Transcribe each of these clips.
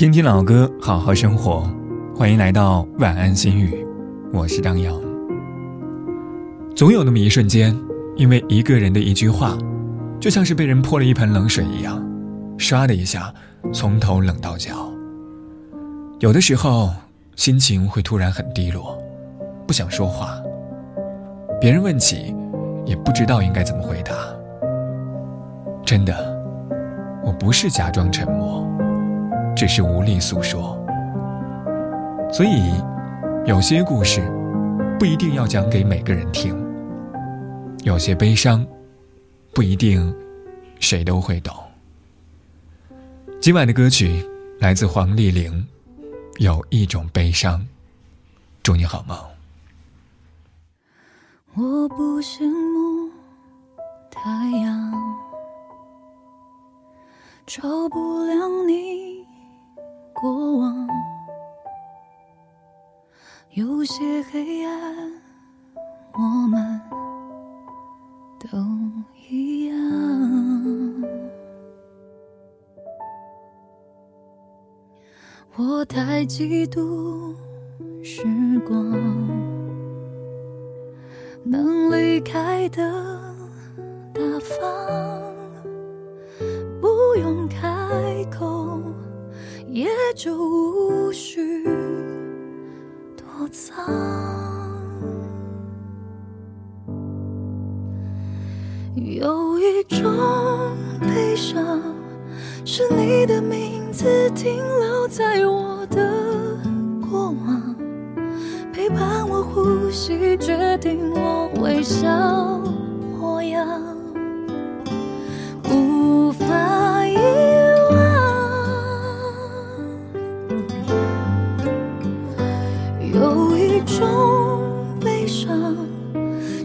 听听老歌，好好生活。欢迎来到晚安心语，我是张扬。总有那么一瞬间，因为一个人的一句话，就像是被人泼了一盆冷水一样，唰的一下从头冷到脚。有的时候，心情会突然很低落，不想说话。别人问起，也不知道应该怎么回答。真的，我不是假装沉默。只是无力诉说，所以有些故事不一定要讲给每个人听，有些悲伤不一定谁都会懂。今晚的歌曲来自黄丽玲，《有一种悲伤》，祝你好梦。我不羡慕太阳，照不亮你。过往有些黑暗，我们都一样。我太嫉妒时光，能离开的大方，不用开口。也就无需躲藏。有一种悲伤，是你的名字停留在我的过往，陪伴我呼吸，决定我微笑模样。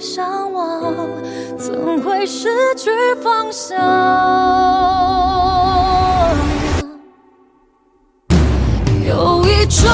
向往怎会失去方向？有一种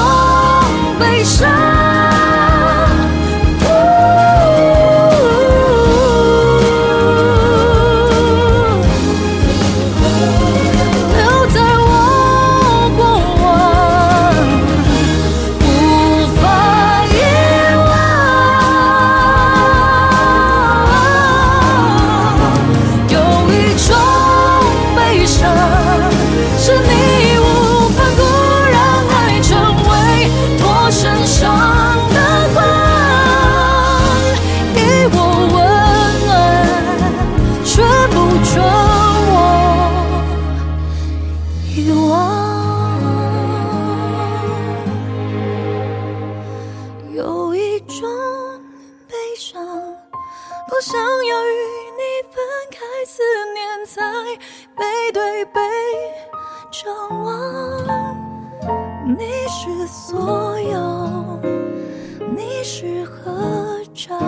不想要与你分开，思念在背对背张望。你是所有，你是合照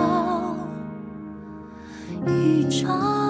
一张。